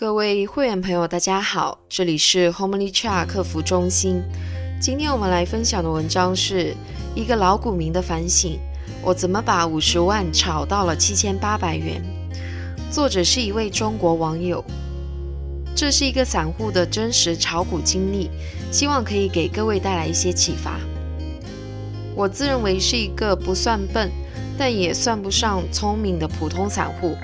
各位会员朋友，大家好，这里是 Homely Chat 客服中心。今天我们来分享的文章是一个老股民的反省：我怎么把五十万炒到了七千八百元？作者是一位中国网友。这是一个散户的真实炒股经历，希望可以给各位带来一些启发。我自认为是一个不算笨，但也算不上聪明的普通散户。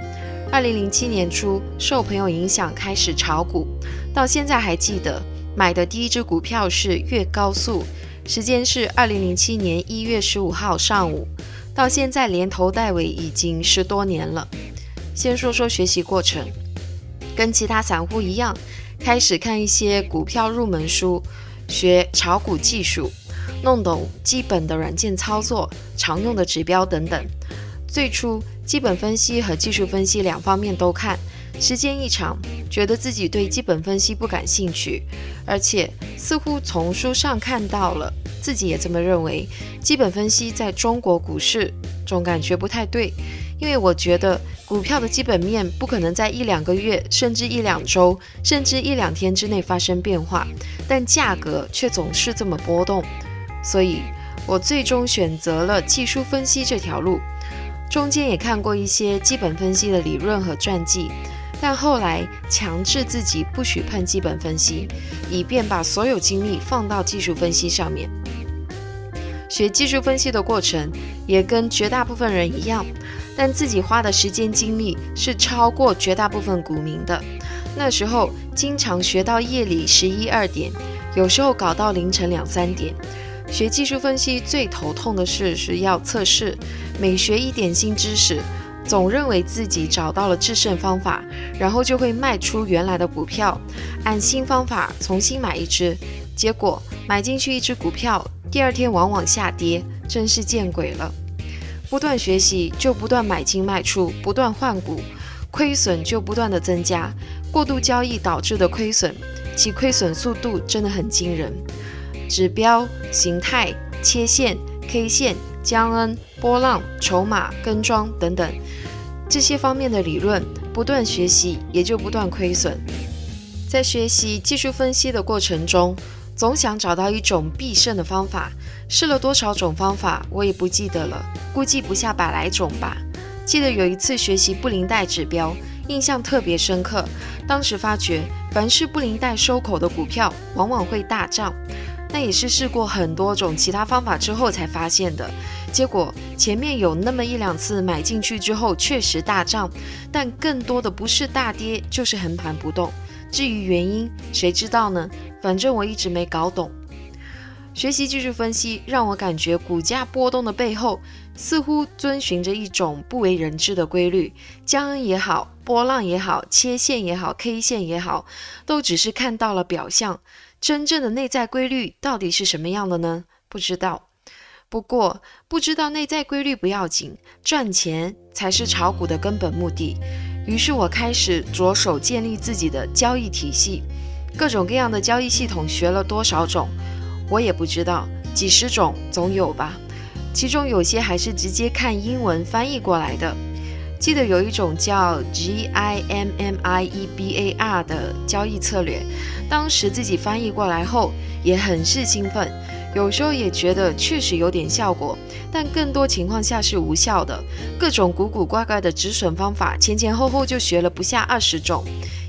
二零零七年初，受朋友影响开始炒股，到现在还记得买的第一只股票是粤高速，时间是二零零七年一月十五号上午，到现在连头带尾已经十多年了。先说说学习过程，跟其他散户一样，开始看一些股票入门书，学炒股技术，弄懂基本的软件操作、常用的指标等等。最初，基本分析和技术分析两方面都看，时间一长，觉得自己对基本分析不感兴趣，而且似乎从书上看到了，自己也这么认为，基本分析在中国股市总感觉不太对，因为我觉得股票的基本面不可能在一两个月，甚至一两周，甚至一两天之内发生变化，但价格却总是这么波动，所以我最终选择了技术分析这条路。中间也看过一些基本分析的理论和传记，但后来强制自己不许碰基本分析，以便把所有精力放到技术分析上面。学技术分析的过程也跟绝大部分人一样，但自己花的时间精力是超过绝大部分股民的。那时候经常学到夜里十一二点，有时候搞到凌晨两三点。学技术分析最头痛的事是要测试，每学一点新知识，总认为自己找到了制胜方法，然后就会卖出原来的股票，按新方法重新买一只，结果买进去一只股票，第二天往往下跌，真是见鬼了。不断学习就不断买进卖出，不断换股，亏损就不断的增加，过度交易导致的亏损，其亏损速度真的很惊人。指标、形态、切线、K 线、江恩、波浪、筹码、跟庄等等这些方面的理论，不断学习也就不断亏损。在学习技术分析的过程中，总想找到一种必胜的方法。试了多少种方法，我也不记得了，估计不下百来种吧。记得有一次学习布林带指标，印象特别深刻。当时发觉，凡是布林带收口的股票，往往会大涨。那也是试过很多种其他方法之后才发现的，结果前面有那么一两次买进去之后确实大涨，但更多的不是大跌就是横盘不动。至于原因，谁知道呢？反正我一直没搞懂。学习技术分析让我感觉股价波动的背后似乎遵循着一种不为人知的规律，江恩也好，波浪也好，切线也好，K 线也好，都只是看到了表象。真正的内在规律到底是什么样的呢？不知道。不过不知道内在规律不要紧，赚钱才是炒股的根本目的。于是我开始着手建立自己的交易体系，各种各样的交易系统学了多少种，我也不知道，几十种总有吧。其中有些还是直接看英文翻译过来的。记得有一种叫 G I M M I E B A R 的交易策略。当时自己翻译过来后也很是兴奋，有时候也觉得确实有点效果，但更多情况下是无效的。各种古古怪怪的止损方法，前前后后就学了不下二十种，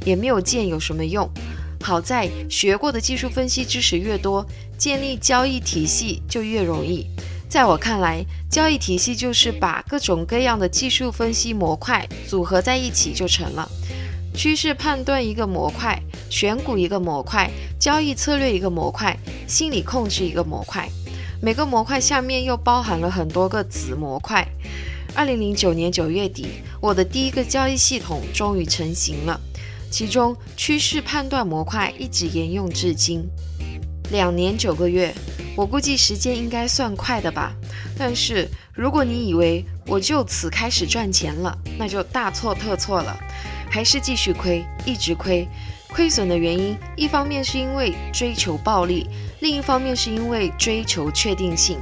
也没有见有什么用。好在学过的技术分析知识越多，建立交易体系就越容易。在我看来，交易体系就是把各种各样的技术分析模块组合在一起就成了。趋势判断一个模块，选股一个模块，交易策略一个模块，心理控制一个模块。每个模块下面又包含了很多个子模块。二零零九年九月底，我的第一个交易系统终于成型了，其中趋势判断模块一直沿用至今。两年九个月，我估计时间应该算快的吧。但是如果你以为我就此开始赚钱了，那就大错特错了。还是继续亏，一直亏。亏损的原因，一方面是因为追求暴利，另一方面是因为追求确定性。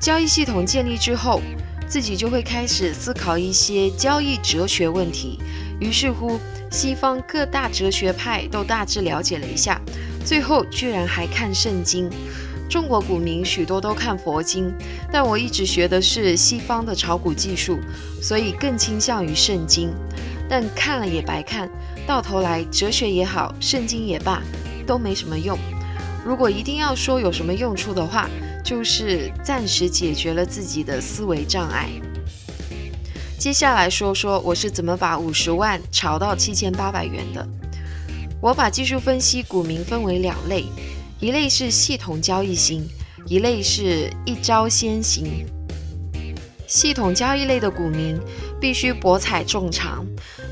交易系统建立之后，自己就会开始思考一些交易哲学问题。于是乎，西方各大哲学派都大致了解了一下，最后居然还看圣经。中国股民许多都看佛经，但我一直学的是西方的炒股技术，所以更倾向于圣经。但看了也白看，到头来哲学也好，圣经也罢，都没什么用。如果一定要说有什么用处的话，就是暂时解决了自己的思维障碍。接下来说说我是怎么把五十万炒到七千八百元的。我把技术分析股民分为两类。一类是系统交易型，一类是一招先行。系统交易类的股民必须博采众长，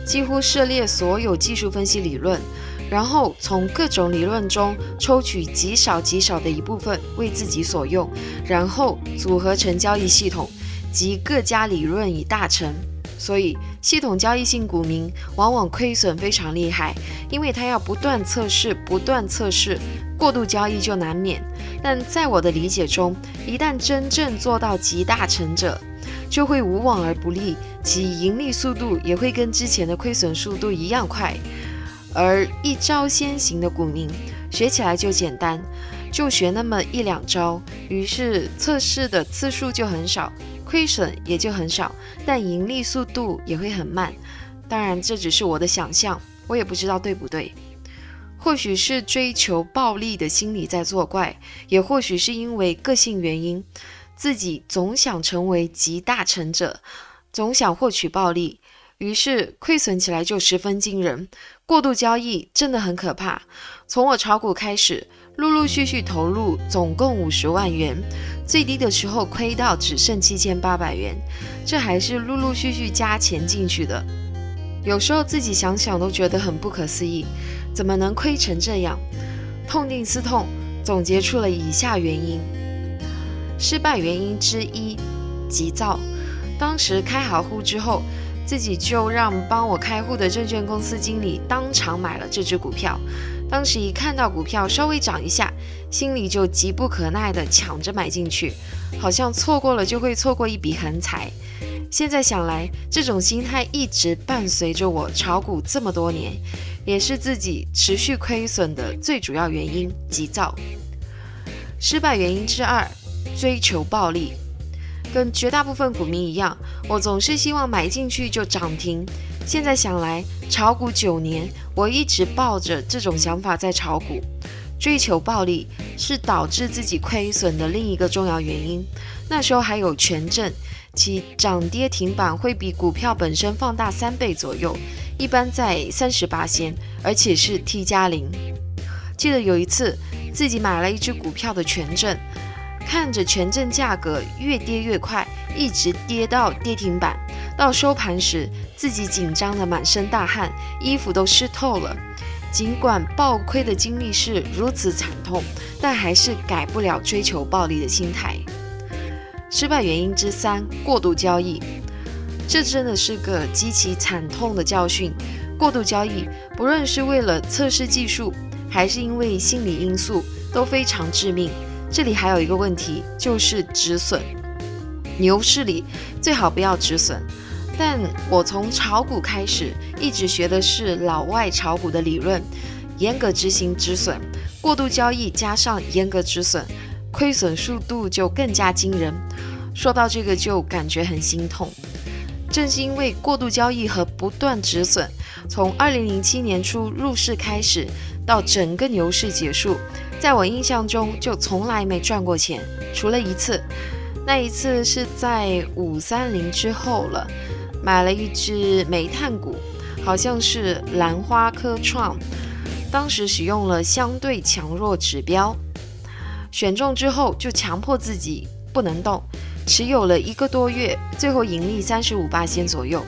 几乎涉猎所有技术分析理论，然后从各种理论中抽取极少极少的一部分为自己所用，然后组合成交易系统，集各家理论以大成。所以，系统交易性股民往往亏损非常厉害，因为他要不断测试，不断测试。过度交易就难免，但在我的理解中，一旦真正做到集大成者，就会无往而不利，其盈利速度也会跟之前的亏损速度一样快。而一招先行的股民，学起来就简单，就学那么一两招，于是测试的次数就很少，亏损也就很少，但盈利速度也会很慢。当然，这只是我的想象，我也不知道对不对。或许是追求暴利的心理在作怪，也或许是因为个性原因，自己总想成为集大成者，总想获取暴利，于是亏损起来就十分惊人。过度交易真的很可怕。从我炒股开始，陆陆续续投入总共五十万元，最低的时候亏到只剩七千八百元，这还是陆陆续续加钱进去的。有时候自己想想都觉得很不可思议。怎么能亏成这样？痛定思痛，总结出了以下原因：失败原因之一，急躁。当时开好户之后，自己就让帮我开户的证券公司经理当场买了这只股票。当时一看到股票稍微涨一下，心里就急不可耐地抢着买进去，好像错过了就会错过一笔横财。现在想来，这种心态一直伴随着我炒股这么多年。也是自己持续亏损的最主要原因，急躁。失败原因之二，追求暴利。跟绝大部分股民一样，我总是希望买进去就涨停。现在想来，炒股九年，我一直抱着这种想法在炒股。追求暴利是导致自己亏损的另一个重要原因。那时候还有权证，其涨跌停板会比股票本身放大三倍左右。一般在三十八仙，而且是 T 加零。记得有一次自己买了一只股票的权证，看着权证价格越跌越快，一直跌到跌停板，到收盘时自己紧张的满身大汗，衣服都湿透了。尽管暴亏的经历是如此惨痛，但还是改不了追求暴利的心态。失败原因之三：过度交易。这真的是个极其惨痛的教训。过度交易，不论是为了测试技术，还是因为心理因素，都非常致命。这里还有一个问题，就是止损。牛市里最好不要止损。但我从炒股开始，一直学的是老外炒股的理论，严格执行止损。过度交易加上严格止损，亏损速度就更加惊人。说到这个，就感觉很心痛。正是因为过度交易和不断止损，从二零零七年初入市开始，到整个牛市结束，在我印象中就从来没赚过钱，除了一次，那一次是在五三零之后了，买了一只煤炭股，好像是兰花科创，当时使用了相对强弱指标，选中之后就强迫自己不能动。持有了一个多月，最后盈利三十五八仙左右。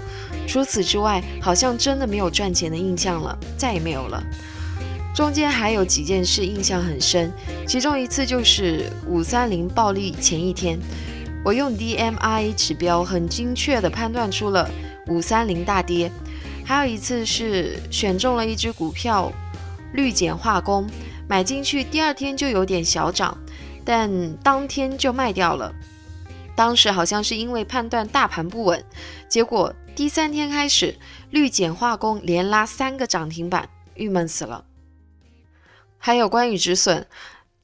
除此之外，好像真的没有赚钱的印象了，再也没有了。中间还有几件事印象很深，其中一次就是五三零暴利前一天，我用 DMI 指标很精确地判断出了五三零大跌。还有一次是选中了一只股票绿碱化工，买进去第二天就有点小涨，但当天就卖掉了。当时好像是因为判断大盘不稳，结果第三天开始，绿碱化工连拉三个涨停板，郁闷死了。还有关于止损。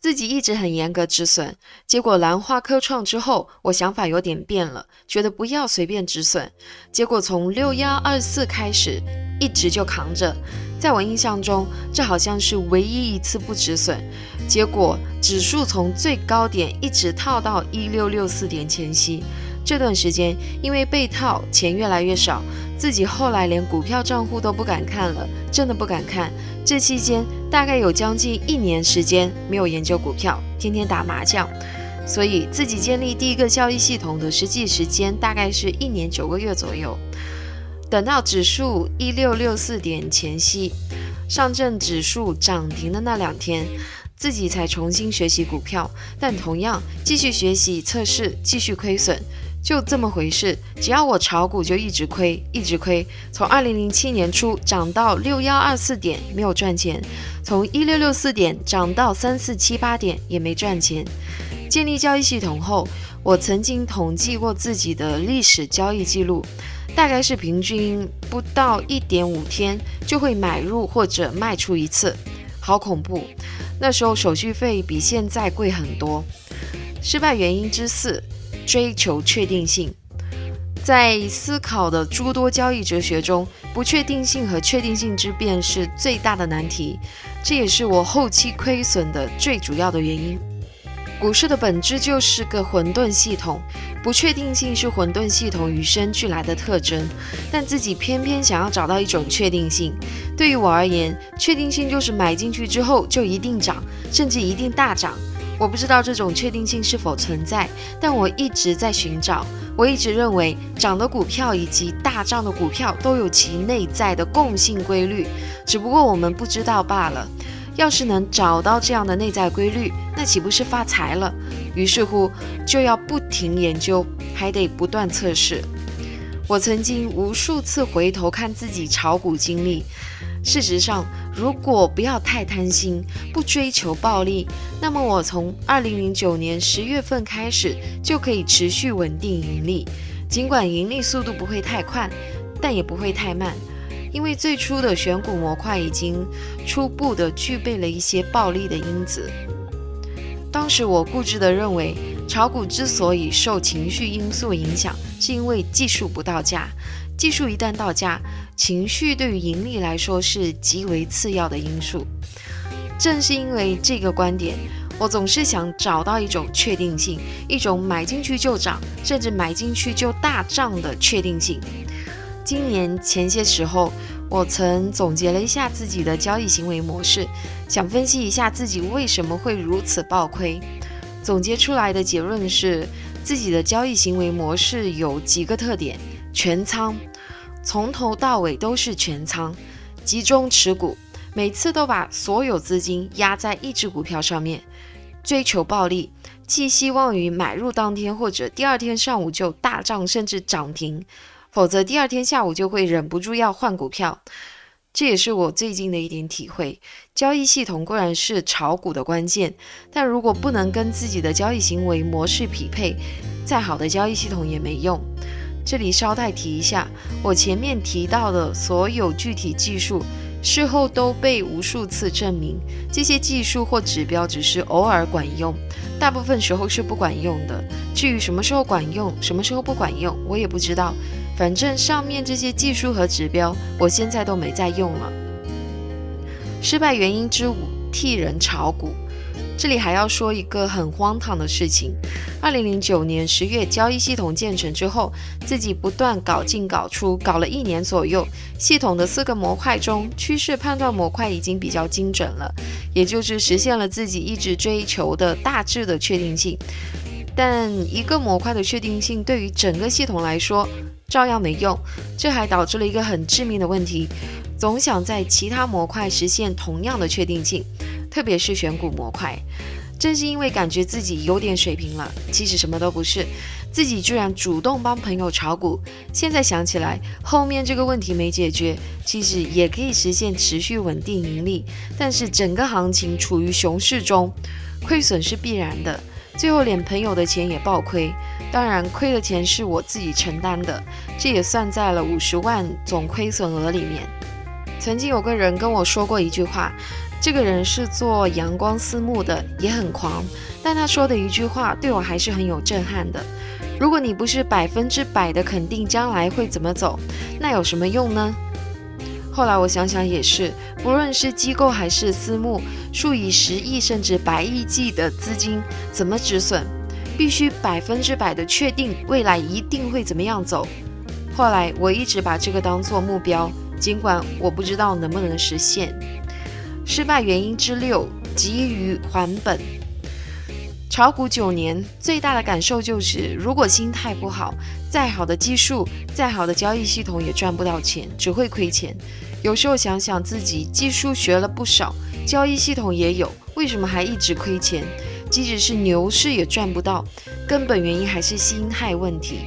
自己一直很严格止损，结果兰花科创之后，我想法有点变了，觉得不要随便止损。结果从六幺二四开始，一直就扛着。在我印象中，这好像是唯一一次不止损。结果指数从最高点一直套到一六六四点前夕。这段时间因为被套，钱越来越少，自己后来连股票账户都不敢看了，真的不敢看。这期间大概有将近一年时间没有研究股票，天天打麻将，所以自己建立第一个交易系统的实际时间大概是一年九个月左右。等到指数一六六四点前夕，上证指数涨停的那两天。自己才重新学习股票，但同样继续学习测试，继续亏损，就这么回事。只要我炒股，就一直亏，一直亏。从二零零七年初涨到六幺二四点，没有赚钱；从一六六四点涨到三四七八点，也没赚钱。建立交易系统后，我曾经统计过自己的历史交易记录，大概是平均不到一点五天就会买入或者卖出一次，好恐怖。那时候手续费比现在贵很多。失败原因之四：追求确定性。在思考的诸多交易哲学中，不确定性和确定性之辩是最大的难题，这也是我后期亏损的最主要的原因。股市的本质就是个混沌系统，不确定性是混沌系统与生俱来的特征，但自己偏偏想要找到一种确定性。对于我而言，确定性就是买进去之后就一定涨，甚至一定大涨。我不知道这种确定性是否存在，但我一直在寻找。我一直认为，涨的股票以及大涨的股票都有其内在的共性规律，只不过我们不知道罢了。要是能找到这样的内在规律，那岂不是发财了？于是乎，就要不停研究，还得不断测试。我曾经无数次回头看自己炒股经历，事实上，如果不要太贪心，不追求暴利，那么我从二零零九年十月份开始就可以持续稳定盈利，尽管盈利速度不会太快，但也不会太慢。因为最初的选股模块已经初步的具备了一些暴利的因子。当时我固执的认为，炒股之所以受情绪因素影响，是因为技术不到家。技术一旦到家，情绪对于盈利来说是极为次要的因素。正是因为这个观点，我总是想找到一种确定性，一种买进去就涨，甚至买进去就大涨的确定性。今年前些时候，我曾总结了一下自己的交易行为模式，想分析一下自己为什么会如此暴亏。总结出来的结论是，自己的交易行为模式有几个特点：全仓，从头到尾都是全仓，集中持股，每次都把所有资金压在一只股票上面，追求暴利，寄希望于买入当天或者第二天上午就大涨甚至涨停。否则，第二天下午就会忍不住要换股票。这也是我最近的一点体会。交易系统固然是炒股的关键，但如果不能跟自己的交易行为模式匹配，再好的交易系统也没用。这里稍带提一下，我前面提到的所有具体技术，事后都被无数次证明，这些技术或指标只是偶尔管用，大部分时候是不管用的。至于什么时候管用，什么时候不管用，我也不知道。反正上面这些技术和指标，我现在都没在用了。失败原因之五：替人炒股。这里还要说一个很荒唐的事情：二零零九年十月交易系统建成之后，自己不断搞进搞出，搞了一年左右。系统的四个模块中，趋势判断模块已经比较精准了，也就是实现了自己一直追求的大致的确定性。但一个模块的确定性对于整个系统来说，照样没用，这还导致了一个很致命的问题：总想在其他模块实现同样的确定性，特别是选股模块。正是因为感觉自己有点水平了，其实什么都不是，自己居然主动帮朋友炒股。现在想起来，后面这个问题没解决，其实也可以实现持续稳定盈利。但是整个行情处于熊市中，亏损是必然的。最后连朋友的钱也爆亏。当然，亏的钱是我自己承担的，这也算在了五十万总亏损额里面。曾经有个人跟我说过一句话，这个人是做阳光私募的，也很狂，但他说的一句话对我还是很有震撼的。如果你不是百分之百的肯定将来会怎么走，那有什么用呢？后来我想想也是，不论是机构还是私募，数以十亿甚至百亿计的资金怎么止损，必须百分之百的确定未来一定会怎么样走。后来我一直把这个当做目标。尽管我不知道能不能实现，失败原因之六，急于还本。炒股九年，最大的感受就是，如果心态不好，再好的技术、再好的交易系统也赚不到钱，只会亏钱。有时候想想自己，技术学了不少，交易系统也有，为什么还一直亏钱？即使是牛市也赚不到，根本原因还是心态问题。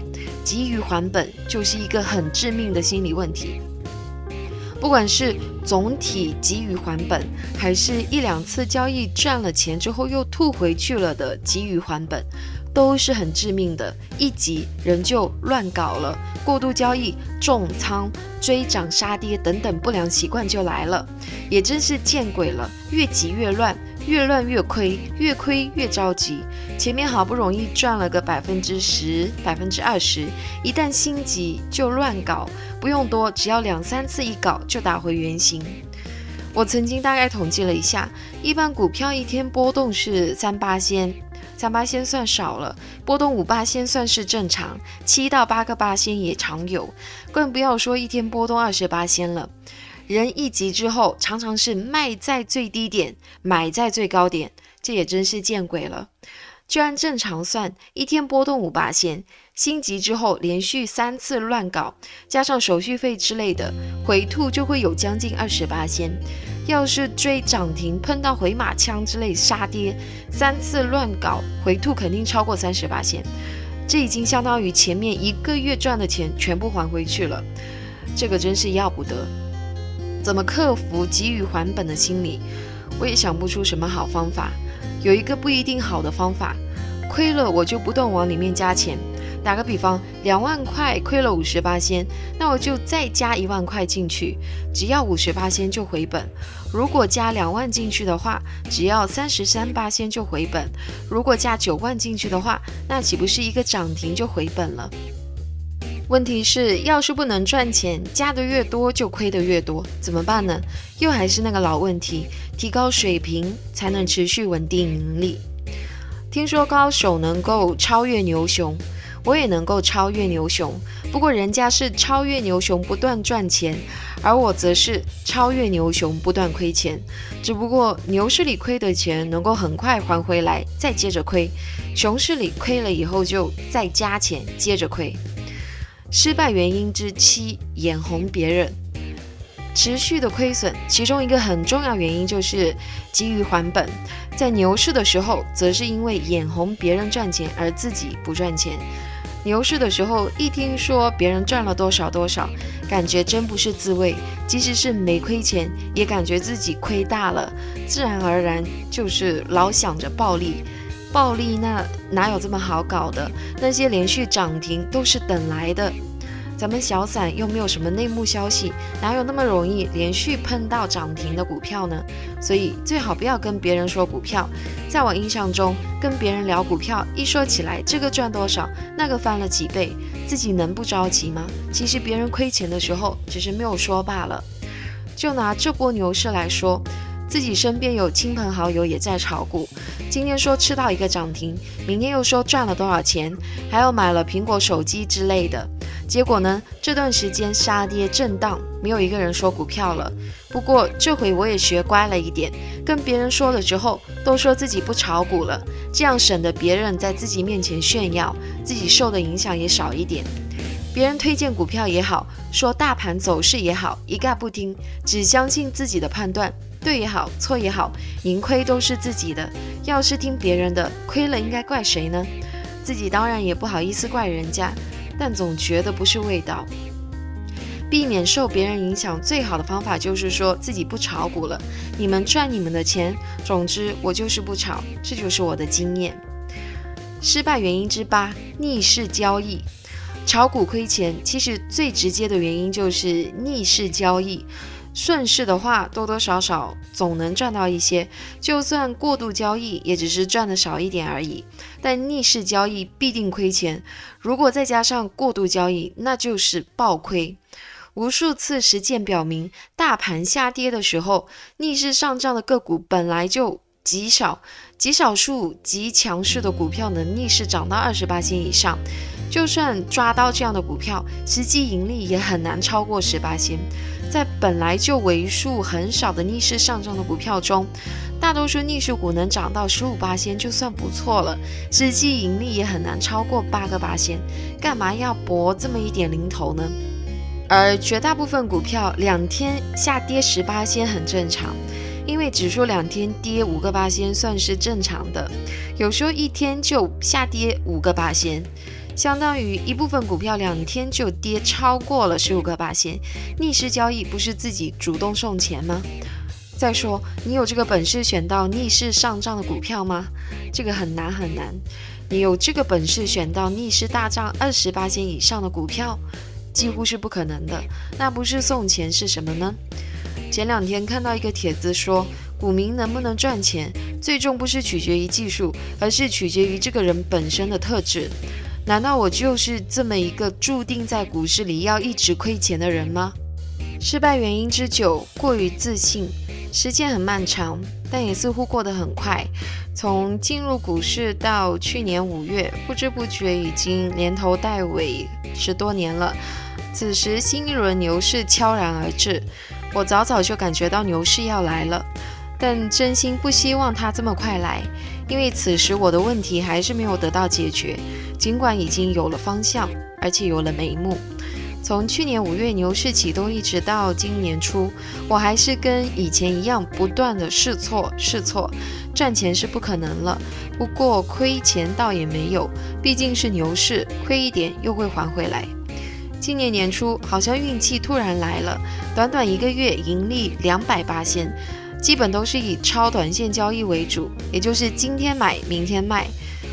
急于还本，就是一个很致命的心理问题。不管是总体急于还本，还是一两次交易赚了钱之后又吐回去了的急于还本，都是很致命的。一急人就乱搞了，过度交易、重仓、追涨杀跌等等不良习惯就来了，也真是见鬼了！越急越乱。越乱越亏，越亏越着急。前面好不容易赚了个百分之十、百分之二十，一旦心急就乱搞，不用多，只要两三次一搞就打回原形。我曾经大概统计了一下，一般股票一天波动是三八仙，三八仙算少了，波动五八仙算是正常，七到八个八仙也常有，更不要说一天波动二十八仙了。人一急之后，常常是卖在最低点，买在最高点，这也真是见鬼了。就按正常算，一天波动五八仙，心急之后连续三次乱搞，加上手续费之类的，回吐就会有将近二十八仙。要是追涨停碰到回马枪之类杀跌，三次乱搞，回吐肯定超过三十八仙。这已经相当于前面一个月赚的钱全部还回去了，这个真是要不得。怎么克服急于还本的心理？我也想不出什么好方法。有一个不一定好的方法，亏了我就不断往里面加钱。打个比方，两万块亏了五十八仙，那我就再加一万块进去，只要五十八仙就回本。如果加两万进去的话，只要三十三八仙就回本。如果加九万进去的话，那岂不是一个涨停就回本了？问题是，要是不能赚钱，加的越多就亏的越多，怎么办呢？又还是那个老问题，提高水平才能持续稳定盈利。听说高手能够超越牛熊，我也能够超越牛熊，不过人家是超越牛熊不断赚钱，而我则是超越牛熊不断亏钱。只不过牛市里亏的钱能够很快还回来，再接着亏；熊市里亏了以后就再加钱，接着亏。失败原因之七：眼红别人，持续的亏损。其中一个很重要原因就是急于还本。在牛市的时候，则是因为眼红别人赚钱而自己不赚钱。牛市的时候，一听说别人赚了多少多少，感觉真不是滋味。即使是没亏钱，也感觉自己亏大了，自然而然就是老想着暴利。暴利那哪有这么好搞的？那些连续涨停都是等来的。咱们小散又没有什么内幕消息，哪有那么容易连续碰到涨停的股票呢？所以最好不要跟别人说股票。在我印象中，跟别人聊股票，一说起来这个赚多少，那个翻了几倍，自己能不着急吗？其实别人亏钱的时候，只是没有说罢了。就拿这波牛市来说。自己身边有亲朋好友也在炒股，今天说吃到一个涨停，明天又说赚了多少钱，还有买了苹果手机之类的。结果呢，这段时间杀跌震荡，没有一个人说股票了。不过这回我也学乖了一点，跟别人说了之后，都说自己不炒股了，这样省得别人在自己面前炫耀，自己受的影响也少一点。别人推荐股票也好，说大盘走势也好，一概不听，只相信自己的判断。对也好，错也好，盈亏都是自己的。要是听别人的，亏了应该怪谁呢？自己当然也不好意思怪人家，但总觉得不是味道。避免受别人影响，最好的方法就是说自己不炒股了。你们赚你们的钱，总之我就是不炒，这就是我的经验。失败原因之八：逆势交易。炒股亏钱，其实最直接的原因就是逆势交易。顺势的话，多多少少总能赚到一些；就算过度交易，也只是赚的少一点而已。但逆势交易必定亏钱，如果再加上过度交易，那就是暴亏。无数次实践表明，大盘下跌的时候，逆势上涨的个股本来就极少，极少数极强势的股票能逆势涨到二十八仙以上。就算抓到这样的股票，实际盈利也很难超过十八仙。在本来就为数很少的逆势上涨的股票中，大多数逆势股能涨到十五八仙就算不错了，实际盈利也很难超过八个八仙。干嘛要搏这么一点零头呢？而绝大部分股票两天下跌十八仙很正常，因为指数两天跌五个八仙算是正常的，有时候一天就下跌五个八仙。相当于一部分股票两天就跌超过了十五个八仙，逆势交易不是自己主动送钱吗？再说，你有这个本事选到逆势上涨的股票吗？这个很难很难。你有这个本事选到逆势大涨二十八仙以上的股票，几乎是不可能的。那不是送钱是什么呢？前两天看到一个帖子说，股民能不能赚钱，最终不是取决于技术，而是取决于这个人本身的特质。难道我就是这么一个注定在股市里要一直亏钱的人吗？失败原因之九：过于自信。时间很漫长，但也似乎过得很快。从进入股市到去年五月，不知不觉已经连头带尾十多年了。此时新一轮牛市悄然而至，我早早就感觉到牛市要来了，但真心不希望它这么快来，因为此时我的问题还是没有得到解决。尽管已经有了方向，而且有了眉目，从去年五月牛市启动一直到今年初，我还是跟以前一样不断的试错试错，赚钱是不可能了，不过亏钱倒也没有，毕竟是牛市，亏一点又会还回来。今年年初好像运气突然来了，短短一个月盈利两百八千，基本都是以超短线交易为主，也就是今天买明天卖。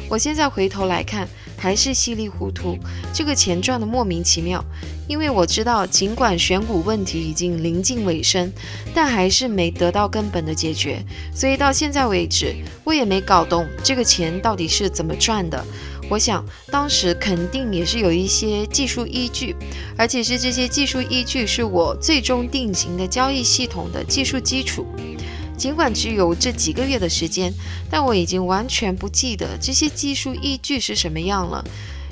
我现在回头来看。还是稀里糊涂，这个钱赚的莫名其妙。因为我知道，尽管选股问题已经临近尾声，但还是没得到根本的解决。所以到现在为止，我也没搞懂这个钱到底是怎么赚的。我想当时肯定也是有一些技术依据，而且是这些技术依据是我最终定型的交易系统的技术基础。尽管只有这几个月的时间，但我已经完全不记得这些技术依据是什么样了，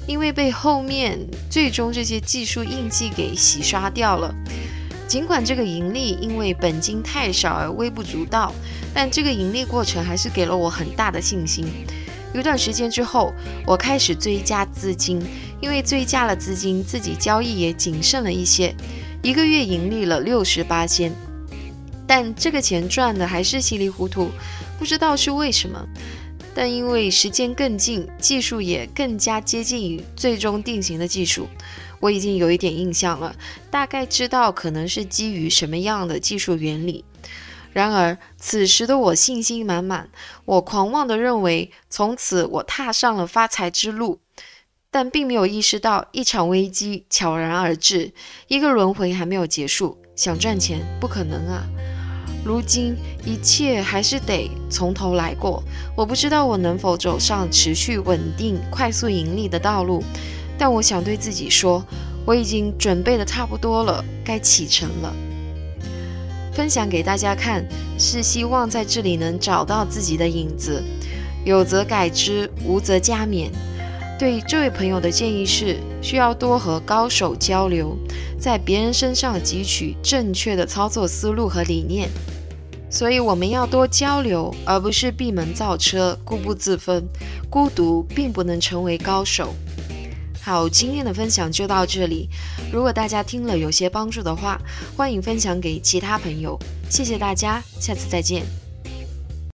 因为被后面最终这些技术印记给洗刷掉了。尽管这个盈利因为本金太少而微不足道，但这个盈利过程还是给了我很大的信心。有段时间之后，我开始追加资金，因为追加了资金，自己交易也谨慎了一些，一个月盈利了六十八千。但这个钱赚的还是稀里糊涂，不知道是为什么。但因为时间更近，技术也更加接近于最终定型的技术，我已经有一点印象了，大概知道可能是基于什么样的技术原理。然而此时的我信心满满，我狂妄地认为从此我踏上了发财之路，但并没有意识到一场危机悄然而至，一个轮回还没有结束，想赚钱不可能啊！如今一切还是得从头来过。我不知道我能否走上持续稳定、快速盈利的道路，但我想对自己说，我已经准备的差不多了，该启程了。分享给大家看，是希望在这里能找到自己的影子。有则改之，无则加勉。对这位朋友的建议是，需要多和高手交流，在别人身上汲取正确的操作思路和理念。所以我们要多交流，而不是闭门造车、固步自封。孤独并不能成为高手。好，今天的分享就到这里。如果大家听了有些帮助的话，欢迎分享给其他朋友。谢谢大家，下次再见。